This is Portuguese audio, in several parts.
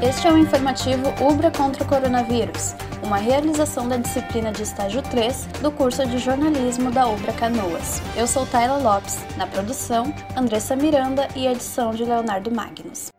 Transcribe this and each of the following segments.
Este é o informativo Ubra contra o coronavírus, uma realização da disciplina de estágio 3 do curso de jornalismo da Ubra Canoas. Eu sou Tayla Lopes, na produção, Andressa Miranda e edição de Leonardo Magnus.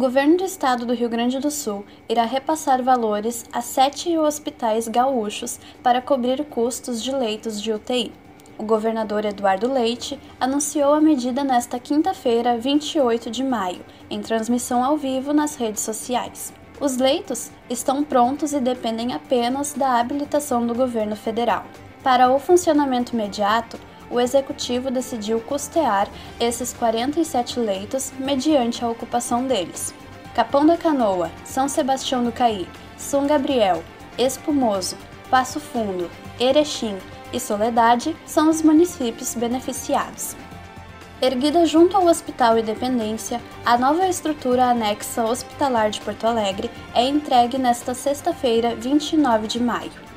Governo do estado do Rio Grande do Sul irá repassar valores a sete hospitais gaúchos para cobrir custos de leitos de UTI. O governador Eduardo Leite anunciou a medida nesta quinta-feira, 28 de maio, em transmissão ao vivo nas redes sociais. Os leitos estão prontos e dependem apenas da habilitação do governo federal. Para o funcionamento imediato, o executivo decidiu custear esses 47 leitos mediante a ocupação deles. Capão da Canoa, São Sebastião do Caí, São Gabriel, Espumoso, Passo Fundo, Erechim e Soledade são os municípios beneficiados. Erguida junto ao Hospital Independência, a nova estrutura anexa hospitalar de Porto Alegre é entregue nesta sexta-feira, 29 de maio.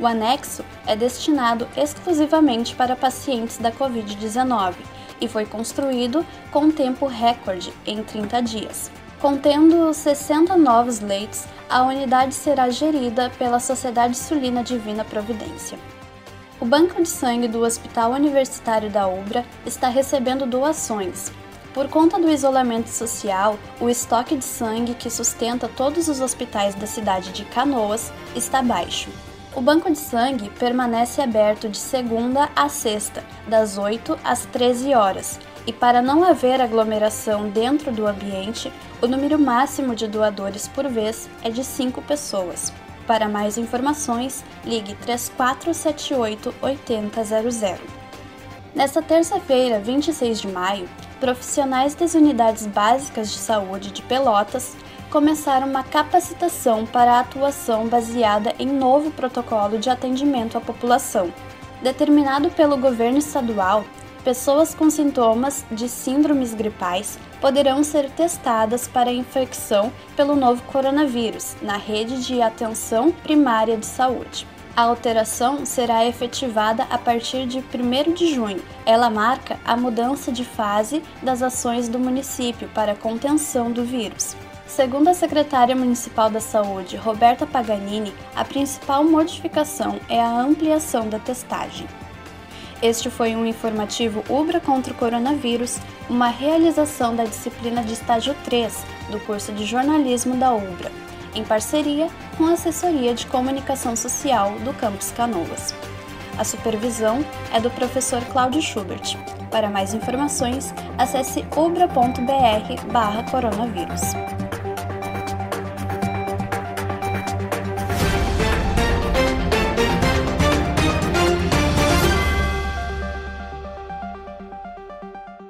O anexo é destinado exclusivamente para pacientes da Covid-19 e foi construído com tempo recorde em 30 dias. Contendo 60 novos leitos, a unidade será gerida pela Sociedade Sulina Divina Providência. O banco de sangue do Hospital Universitário da Ubra está recebendo doações. Por conta do isolamento social, o estoque de sangue que sustenta todos os hospitais da cidade de Canoas está baixo. O banco de sangue permanece aberto de segunda a sexta, das 8 às 13 horas, e para não haver aglomeração dentro do ambiente, o número máximo de doadores por vez é de 5 pessoas. Para mais informações, ligue 3478 8000. Nesta terça-feira, 26 de maio, profissionais das unidades básicas de saúde de Pelotas começar uma capacitação para a atuação baseada em novo protocolo de atendimento à população. Determinado pelo governo estadual, pessoas com sintomas de síndromes gripais poderão ser testadas para infecção pelo novo coronavírus na rede de atenção primária de saúde. A alteração será efetivada a partir de 1 de junho. Ela marca a mudança de fase das ações do município para a contenção do vírus. Segundo a secretária municipal da Saúde, Roberta Paganini, a principal modificação é a ampliação da testagem. Este foi um informativo Ubra contra o coronavírus, uma realização da disciplina de estágio 3 do curso de jornalismo da Ubra, em parceria com a assessoria de comunicação social do campus Canoas. A supervisão é do professor Cláudio Schubert. Para mais informações, acesse ubra.br/coronavírus.